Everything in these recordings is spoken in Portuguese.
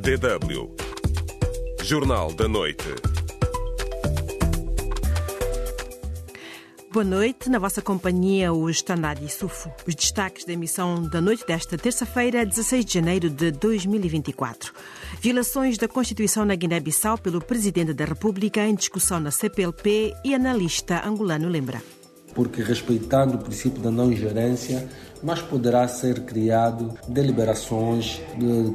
DW Jornal da Noite. Boa noite, na vossa companhia, o Standard Sufo. Os destaques da emissão da noite desta terça-feira, 16 de janeiro de 2024. Violações da Constituição na Guiné-Bissau pelo Presidente da República em discussão na CPLP e analista angolano lembra. Porque respeitando o princípio da não ingerência, mas poderá ser criado deliberações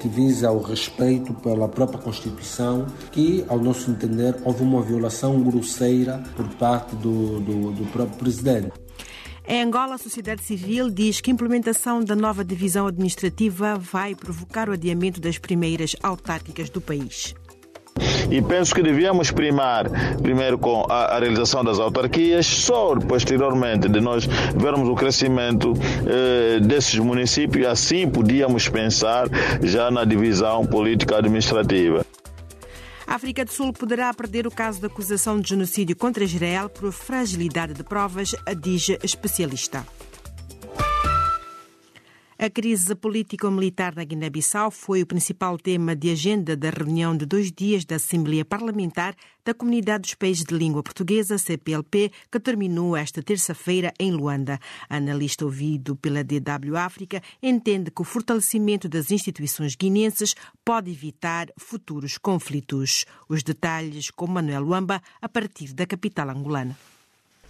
que visam ao respeito pela própria Constituição, que, ao nosso entender, houve uma violação grosseira por parte do, do, do próprio Presidente. Em Angola, a sociedade civil diz que a implementação da nova divisão administrativa vai provocar o adiamento das primeiras autárquicas do país. E penso que devíamos primar primeiro com a, a, realização das autarquias, só posteriormente de nós vermos o crescimento eh, desses municípios, assim podíamos pensar já na divisão política administrativa. A África do Sul poderá perder o caso de acusação de genocídio contra Israel por fragilidade de provas, diz especialista. A crise político-militar na Guiné-Bissau foi o principal tema de agenda da reunião de dois dias da Assembleia Parlamentar da Comunidade dos Países de Língua Portuguesa, CPLP, que terminou esta terça-feira em Luanda. Analista ouvido pela DW África entende que o fortalecimento das instituições guinenses pode evitar futuros conflitos. Os detalhes com Manuel Luamba, a partir da capital angolana.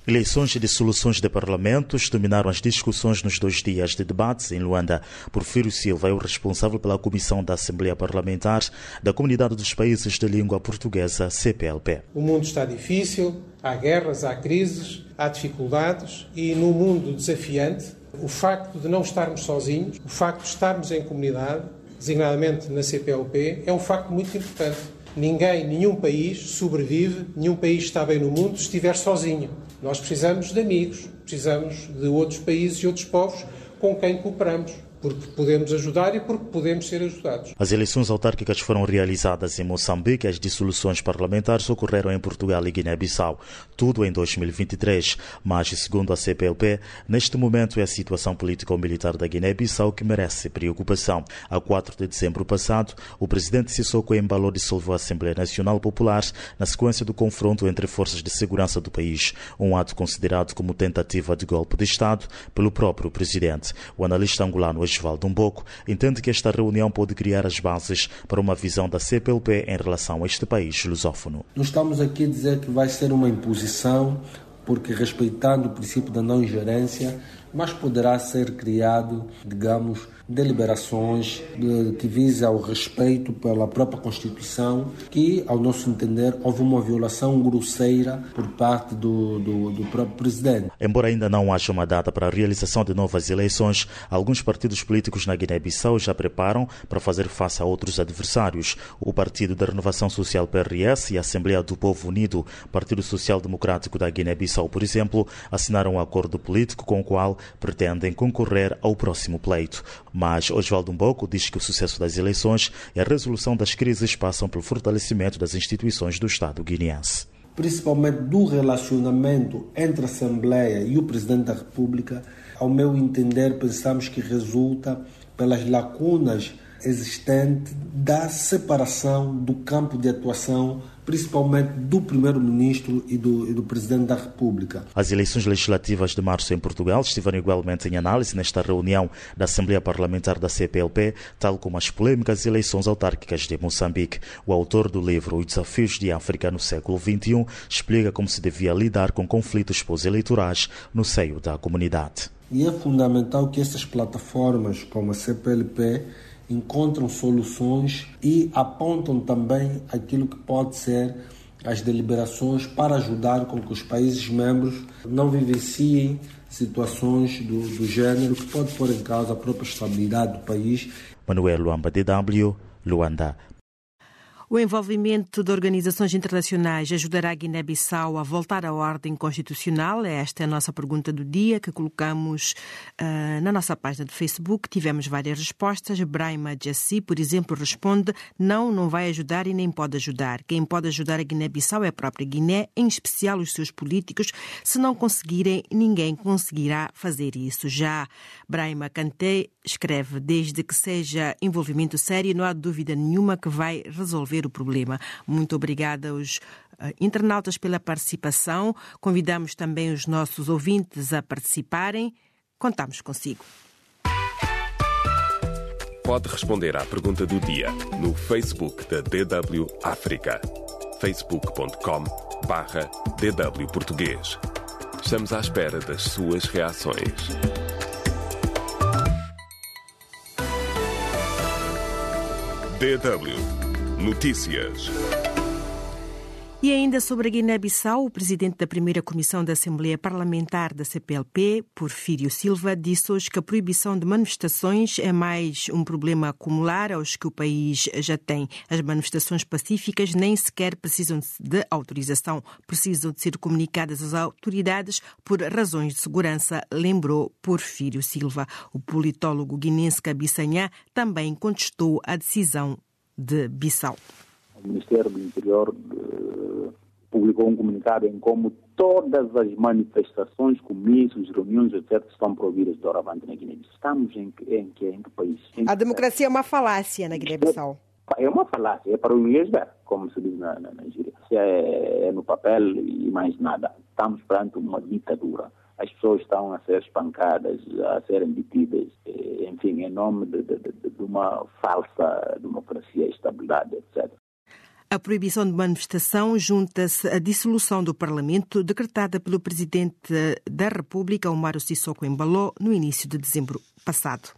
Eleições e dissoluções de parlamentos dominaram as discussões nos dois dias de debates em Luanda. Porfírio Silva é o responsável pela Comissão da Assembleia Parlamentar da Comunidade dos Países de Língua Portuguesa, CPLP. O mundo está difícil, há guerras, há crises, há dificuldades e no mundo desafiante, o facto de não estarmos sozinhos, o facto de estarmos em comunidade, designadamente na CPLP, é um facto muito importante. Ninguém, nenhum país sobrevive, nenhum país está bem no mundo se estiver sozinho. Nós precisamos de amigos, precisamos de outros países e outros povos com quem cooperamos porque podemos ajudar e porque podemos ser ajudados. As eleições autárquicas foram realizadas em Moçambique, as dissoluções parlamentares ocorreram em Portugal e Guiné-Bissau, tudo em 2023. Mas, segundo a CPLP, neste momento é a situação político-militar da Guiné-Bissau que merece preocupação. A 4 de dezembro passado, o presidente Sissoko Embalo dissolveu a Assembleia Nacional Popular na sequência do confronto entre forças de segurança do país, um ato considerado como tentativa de golpe de Estado pelo próprio presidente. O analista angolano Osvaldo Umboco entende que esta reunião pode criar as bases para uma visão da CPLP em relação a este país lusófono. Não estamos aqui a dizer que vai ser uma imposição, porque respeitando o princípio da não ingerência, mas poderá ser criado, digamos, deliberações que visam ao respeito pela própria Constituição, que, ao nosso entender, houve uma violação grosseira por parte do, do, do próprio Presidente. Embora ainda não haja uma data para a realização de novas eleições, alguns partidos políticos na Guiné-Bissau já preparam para fazer face a outros adversários. O Partido da Renovação Social PRS e a Assembleia do Povo Unido, Partido Social Democrático da Guiné-Bissau, por exemplo, assinaram um acordo político com o qual pretendem concorrer ao próximo pleito. Mas Oswaldo Mboco diz que o sucesso das eleições e a resolução das crises passam pelo fortalecimento das instituições do Estado guineense. Principalmente do relacionamento entre a Assembleia e o Presidente da República, ao meu entender, pensamos que resulta pelas lacunas existentes da separação do campo de atuação principalmente do Primeiro-Ministro e do, e do, Presidente da República. As eleições legislativas de março em Portugal estiveram igualmente em análise nesta reunião da Assembleia Parlamentar da CPLP, tal como as polêmicas eleições autárquicas de Moçambique. O autor do livro Os Desafios de África no século XXI explica como se devia lidar com conflitos pós-eleitorais no seio da comunidade. E é fundamental que essas plataformas, como a CPLP, encontram soluções e apontam também aquilo que pode ser as deliberações para ajudar com que os países membros não vivenciem situações do, do gênero que pode pôr em causa a própria estabilidade do país. Manuel Luamba, DW, Luanda. O envolvimento de organizações internacionais ajudará a Guiné-Bissau a voltar à ordem constitucional? Esta é a nossa pergunta do dia que colocamos uh, na nossa página de Facebook. Tivemos várias respostas. Brahma Jassi, por exemplo, responde: não, não vai ajudar e nem pode ajudar. Quem pode ajudar a Guiné-Bissau é a própria Guiné, em especial os seus políticos. Se não conseguirem, ninguém conseguirá fazer isso. Já Brahma Kanté escreve: desde que seja envolvimento sério, não há dúvida nenhuma que vai resolver o problema. Muito obrigada aos eh, internautas pela participação. Convidamos também os nossos ouvintes a participarem. Contamos consigo. Pode responder à pergunta do dia no Facebook da DW África. facebook.com barra DW Português. Estamos à espera das suas reações. DW Notícias. E ainda sobre a Guiné-Bissau, o presidente da primeira comissão da Assembleia Parlamentar da CPLP, Porfírio Silva, disse hoje que a proibição de manifestações é mais um problema acumular aos que o país já tem. As manifestações pacíficas nem sequer precisam de autorização, precisam de ser comunicadas às autoridades por razões de segurança, lembrou Porfírio Silva. O politólogo guinense Cabissanhá também contestou a decisão de Bissau. O Ministério do Interior eh, publicou um comunicado em como todas as manifestações, comícios, reuniões, etc., estão proibidas de Oravante na Guiné-Bissau. Estamos em, em, em que país? Em a democracia é uma falácia na Guiné-Bissau. É uma falácia, é para o inglês ver, como se diz na, na Nigéria. É, é no papel e mais nada. Estamos perante uma ditadura as pessoas estão a ser espancadas, a serem detidas, eh, enfim, em nome de, de, de uma falsa democracia, estabilidade, etc. A proibição de manifestação junta-se à dissolução do Parlamento decretada pelo Presidente da República, Omar Sissoko Embaló, no início de dezembro passado.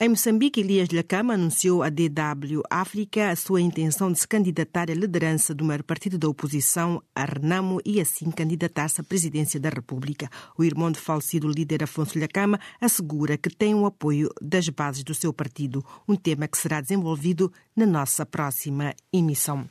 Em Moçambique, Elias Lacama anunciou à DW África a sua intenção de se candidatar à liderança do maior partido da oposição, a Renamo, e assim candidatar-se à presidência da República. O irmão do falecido líder Afonso Lacama assegura que tem o apoio das bases do seu partido, um tema que será desenvolvido na nossa próxima emissão.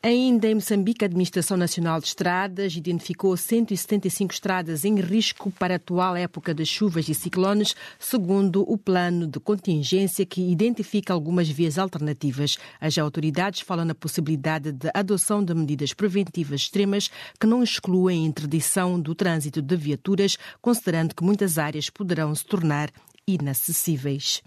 Ainda em Moçambique, a Administração Nacional de Estradas identificou 175 estradas em risco para a atual época de chuvas e ciclones, segundo o plano de contingência que identifica algumas vias alternativas. As autoridades falam na possibilidade de adoção de medidas preventivas extremas que não excluem a interdição do trânsito de viaturas, considerando que muitas áreas poderão se tornar inacessíveis.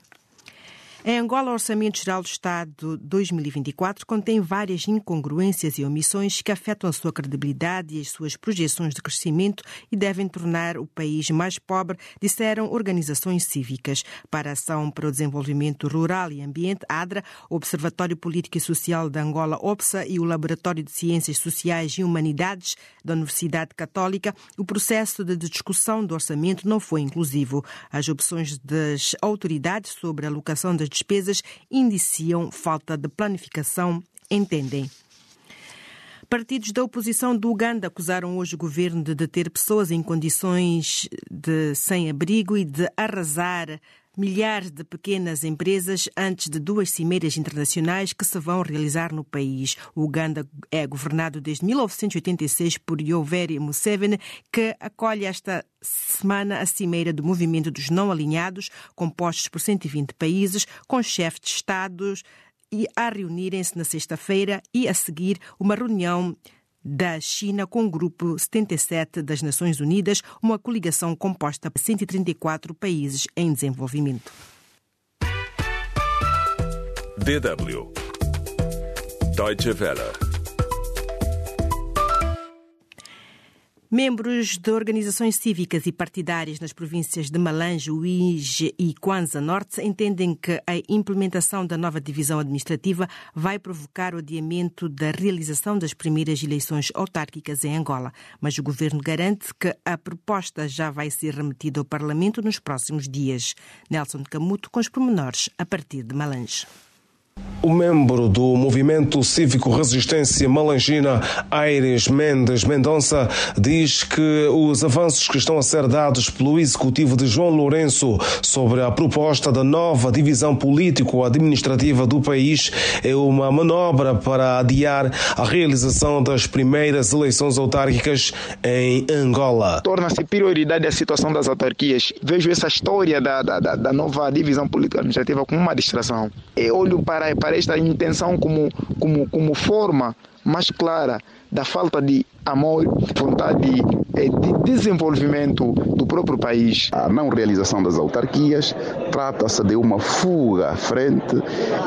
Em Angola, o Orçamento Geral do Estado 2024 contém várias incongruências e omissões que afetam a sua credibilidade e as suas projeções de crescimento e devem tornar o país mais pobre, disseram organizações cívicas. Para a Ação para o Desenvolvimento Rural e Ambiente, ADRA, o Observatório Político e Social de Angola, OPSA, e o Laboratório de Ciências Sociais e Humanidades da Universidade Católica, o processo de discussão do orçamento não foi inclusivo. As opções das autoridades sobre a alocação das despesas indiciam falta de planificação, entendem. Partidos da oposição do Uganda acusaram hoje o governo de deter pessoas em condições de sem-abrigo e de arrasar milhares de pequenas empresas antes de duas cimeiras internacionais que se vão realizar no país. O Uganda é governado desde 1986 por Yoweri Museveni, que acolhe esta semana a cimeira do Movimento dos Não Alinhados, compostos por 120 países, com chefes de Estados e a reunirem-se na sexta-feira e a seguir uma reunião da China com o Grupo 77 das Nações Unidas, uma coligação composta por 134 países em desenvolvimento. DW Deutsche Welle Membros de organizações cívicas e partidárias nas províncias de Malange, Uige e Kwanza Norte entendem que a implementação da nova divisão administrativa vai provocar o adiamento da realização das primeiras eleições autárquicas em Angola. Mas o governo garante que a proposta já vai ser remetida ao Parlamento nos próximos dias. Nelson Camuto com os pormenores a partir de Malange. O membro do movimento cívico Resistência Malangina, Aires Mendes Mendonça, diz que os avanços que estão a ser dados pelo executivo de João Lourenço sobre a proposta da nova divisão político-administrativa do país é uma manobra para adiar a realização das primeiras eleições autárquicas em Angola. Torna-se prioridade a situação das autarquias. Vejo essa história da, da, da nova divisão político-administrativa como uma distração. Eu olho para, para esta intenção como, como, como forma mais clara da falta de amor, vontade de desenvolvimento do próprio país. A não realização das autarquias trata-se de uma fuga à frente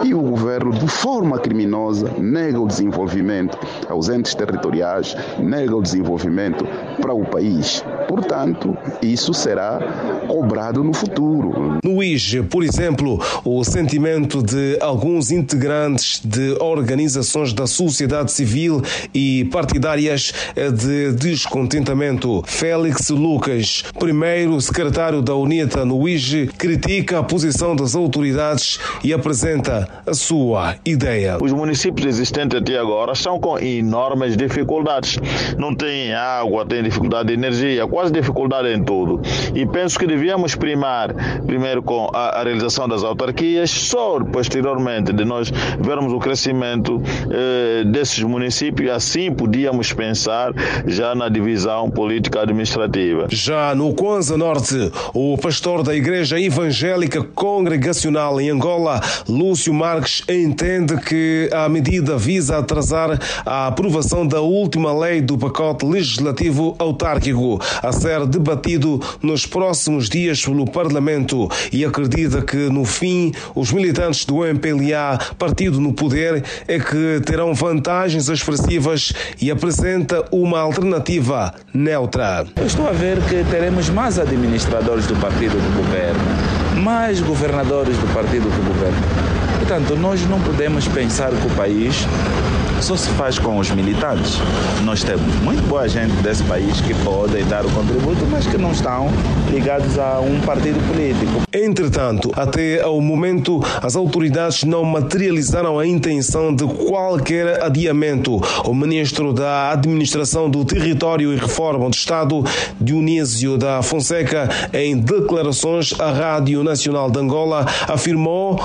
e o governo, de forma criminosa, nega o desenvolvimento aos entes territoriais, nega o desenvolvimento para o país. Portanto, isso será cobrado no futuro. No IGE, por exemplo, o sentimento de alguns integrantes de organizações da sociedade civil e partidárias é de descontentamento. Félix Lucas, primeiro secretário da UNITA no IGE, critica a posição das autoridades e apresenta a sua ideia. Os municípios existentes até agora estão com enormes dificuldades. Não têm água, têm dificuldade de energia, quase dificuldade em tudo. E penso que devíamos primar primeiro com a, a realização das autarquias, só posteriormente de nós vermos o crescimento eh, desses municípios, assim podíamos pensar já na divisão política administrativa. Já no Kwanza Norte, o pastor da Igreja Evangélica Congregacional em Angola, Lúcio Marques, entende que a medida visa atrasar a aprovação da última lei do pacote legislativo autárquico a ser debatido nos próximos dias pelo Parlamento e acredita que no fim os militantes do MPLA, partido no poder, é que terão vantagens expressivas e apresenta uma alternativa Eu estou a ver que teremos mais administradores do partido do governo, mais governadores do partido do governo. Portanto, nós não podemos pensar que o país só se faz com os militantes. Nós temos muito boa gente desse país que podem dar o contributo, mas que não estão ligados a um partido político. Entretanto, até ao momento, as autoridades não materializaram a intenção de qualquer adiamento. O ministro da Administração do Território e Reforma do Estado, Dionísio da Fonseca, em declarações à Rádio Nacional de Angola, afirmou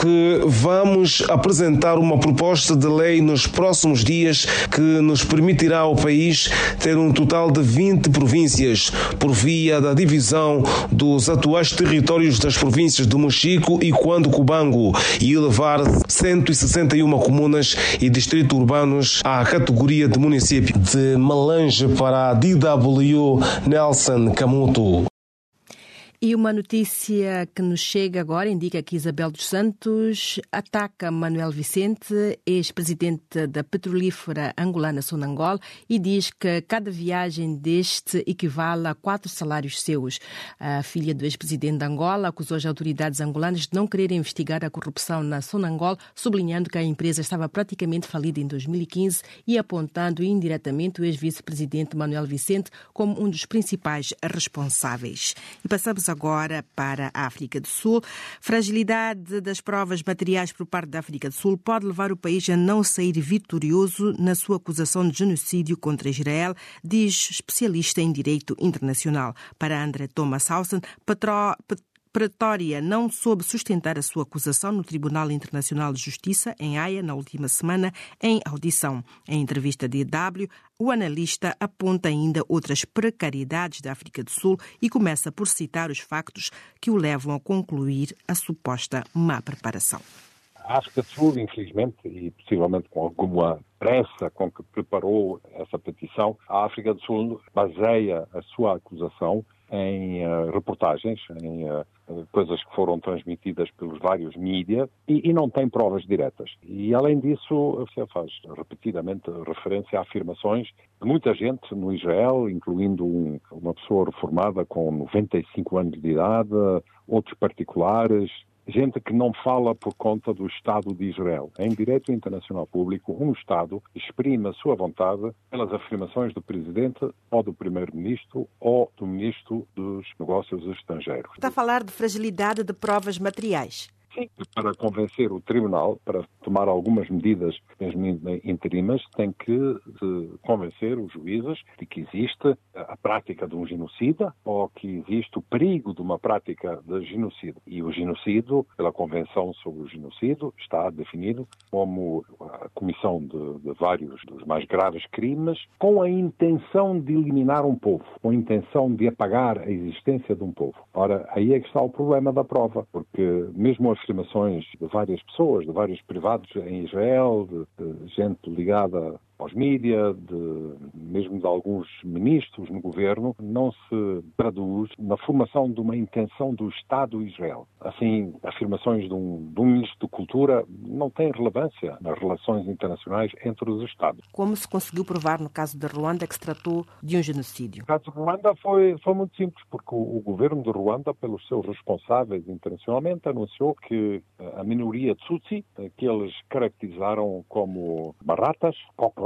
que vamos apresentar uma proposta de lei nos próximos dias que nos permitirá ao país ter um total de 20 províncias por via da divisão dos atuais territórios das províncias do Mochico e Quando Cubango e elevar 161 comunas e distritos urbanos à categoria de município. De Malange para a DW Nelson Camuto. E uma notícia que nos chega agora indica que Isabel dos Santos ataca Manuel Vicente, ex-presidente da petrolífera angolana Sonangol, e diz que cada viagem deste equivale a quatro salários seus. A filha do ex-presidente de Angola acusou as autoridades angolanas de não querer investigar a corrupção na Sonangol, sublinhando que a empresa estava praticamente falida em 2015 e apontando indiretamente o ex-vice-presidente Manuel Vicente como um dos principais responsáveis. E passamos agora para a África do Sul. Fragilidade das provas materiais por parte da África do Sul pode levar o país a não sair vitorioso na sua acusação de genocídio contra Israel, diz especialista em direito internacional. Para André Thomas Hausen, patró Pretória não soube sustentar a sua acusação no Tribunal Internacional de Justiça, em Haia, na última semana, em audição. Em entrevista de EW, o analista aponta ainda outras precariedades da África do Sul e começa por citar os factos que o levam a concluir a suposta má preparação. A África do Sul, infelizmente, e possivelmente com alguma pressa com que preparou essa petição, a África do Sul baseia a sua acusação em uh, reportagens, em uh, coisas que foram transmitidas pelos vários mídias e, e, não tem provas diretas. E, além disso, você faz repetidamente referência a afirmações de muita gente no Israel, incluindo um, uma pessoa reformada com 95 anos de idade, outros particulares, gente que não fala por conta do Estado de Israel. Em direito internacional público, um Estado exprime a sua vontade pelas afirmações do Presidente ou do Primeiro-Ministro ou do Ministro dos Negócios Estrangeiros. Está a falar de fragilidade de provas materiais. Sim, para convencer o tribunal, para tomar algumas medidas, mesmo interimas, tem que convencer os juízes de que existe a prática de um genocida ou que existe o perigo de uma prática de genocídio. E o genocídio, pela Convenção sobre o Genocídio, está definido como a comissão de, de vários dos mais graves crimes com a intenção de eliminar um povo, com a intenção de apagar a existência de um povo. Ora, aí é que está o problema da prova, porque mesmo as afirmações de várias pessoas, de vários privados em Israel, de, de gente ligada aos mídias, de, mesmo de alguns ministros no governo, não se traduz na formação de uma intenção do Estado Israel. Assim, afirmações de um, de um ministro de Cultura não têm relevância nas relações internacionais entre os Estados. Como se conseguiu provar no caso de Ruanda que se tratou de um genocídio? O caso de Ruanda foi, foi muito simples, porque o, o governo de Ruanda, pelos seus responsáveis internacionalmente, anunciou que a minoria Tutsi, que eles caracterizaram como baratas, cockroaches,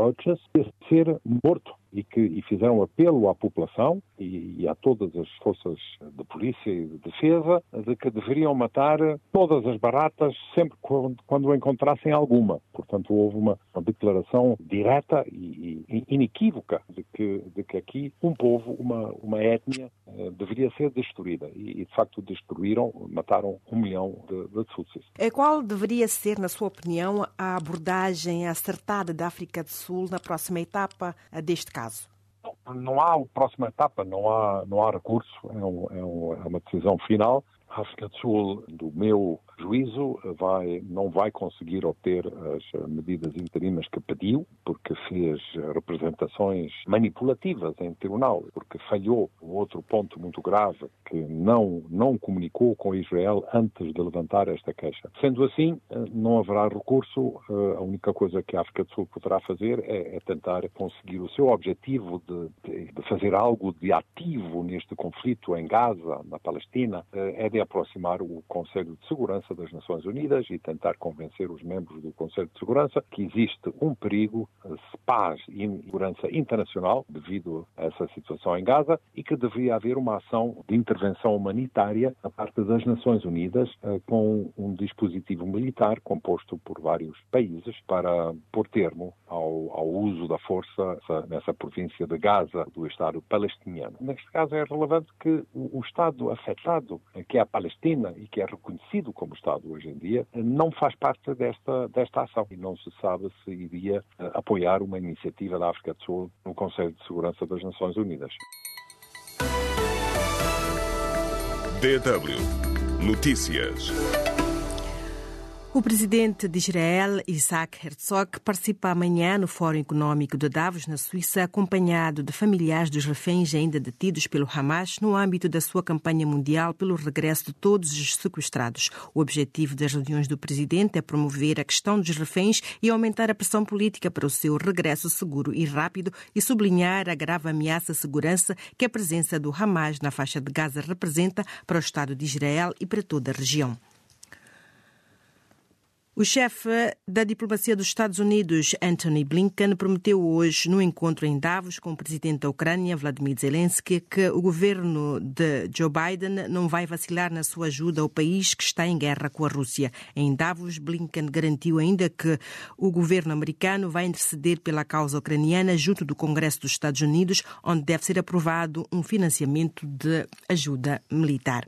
ia ser morto e que e fizeram apelo à população e, e, a todas as forças de polícia e de defesa de que deveriam matar todas as baratas sempre quando, quando encontrassem alguma. Portanto, houve uma, uma declaração direta e, e, inequívoca de que, de que aqui um povo, uma, uma etnia, eh, deveria ser destruída. E, de facto, destruíram, mataram um milhão de, de Tutsis. Qual deveria ser, na sua opinião, a abordagem acertada da África do Sul na próxima etapa deste caso? Não há próxima etapa, não há, não há recurso, é, um, é, é uma decisão final. África do meu juízo, vai, não vai conseguir obter as medidas interimas que pediu, porque fez representações manipulativas em tribunal, porque falhou. O outro ponto muito grave, que não, não comunicou com Israel antes de levantar esta queixa. Sendo assim, não haverá recurso. A única coisa que a África do Sul poderá fazer é, é tentar conseguir o seu objetivo de, de, de fazer algo de ativo neste conflito em Gaza, na Palestina, é de aproximar o Conselho de Segurança das Nações Unidas e tentar convencer os membros do Conselho de Segurança que existe um perigo de paz e segurança internacional devido a essa situação em Gaza e que deveria haver uma ação de intervenção humanitária da parte das Nações Unidas eh, com um dispositivo militar composto por vários países para pôr termo ao, ao uso da força nessa província de Gaza do Estado palestiniano. Neste caso é relevante que o, o Estado afetado, que é a Palestina e que é reconhecido como Estado hoje em dia, não faz parte desta, desta ação e não se sabe se iria uh, apoiar uma iniciativa da África do Sul no Conselho de Segurança das Nações Unidas. DW Notícias. O presidente de Israel, Isaac Herzog, participa amanhã no Fórum Econômico de Davos, na Suíça, acompanhado de familiares dos reféns ainda detidos pelo Hamas no âmbito da sua campanha mundial pelo regresso de todos os sequestrados. O objetivo das reuniões do presidente é promover a questão dos reféns e aumentar a pressão política para o seu regresso seguro e rápido e sublinhar a grave ameaça à segurança que a presença do Hamas na faixa de Gaza representa para o Estado de Israel e para toda a região. O chefe da diplomacia dos Estados Unidos, Anthony Blinken, prometeu hoje, no encontro em Davos com o presidente da Ucrânia, Vladimir Zelensky, que o governo de Joe Biden não vai vacilar na sua ajuda ao país que está em guerra com a Rússia. Em Davos, Blinken garantiu ainda que o governo americano vai interceder pela causa ucraniana junto do Congresso dos Estados Unidos, onde deve ser aprovado um financiamento de ajuda militar.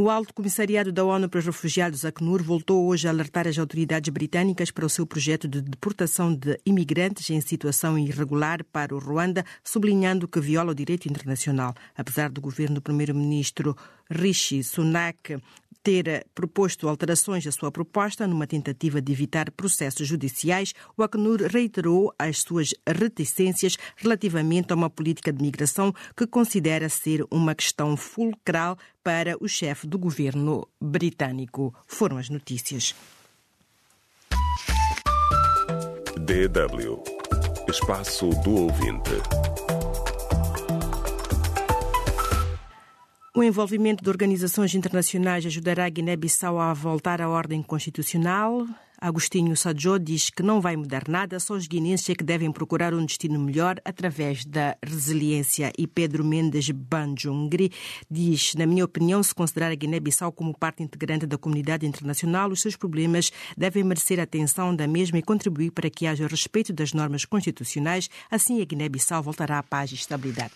O Alto Comissariado da ONU para os Refugiados, ACNUR, voltou hoje a alertar as autoridades britânicas para o seu projeto de deportação de imigrantes em situação irregular para o Ruanda, sublinhando que viola o direito internacional. Apesar do governo do primeiro-ministro Rishi Sunak ter proposto alterações à sua proposta numa tentativa de evitar processos judiciais, o Acnur reiterou as suas reticências relativamente a uma política de migração que considera ser uma questão fulcral para o chefe do governo britânico. Foram as notícias. DW Espaço do Ouvinte. O envolvimento de organizações internacionais ajudará a Guiné-Bissau a voltar à ordem constitucional. Agostinho Sadjo diz que não vai mudar nada, só os guineenses é que devem procurar um destino melhor através da resiliência. E Pedro Mendes Banjungri diz, na minha opinião, se considerar a Guiné-Bissau como parte integrante da comunidade internacional, os seus problemas devem merecer a atenção da mesma e contribuir para que haja respeito das normas constitucionais, assim a Guiné-Bissau voltará à paz e estabilidade.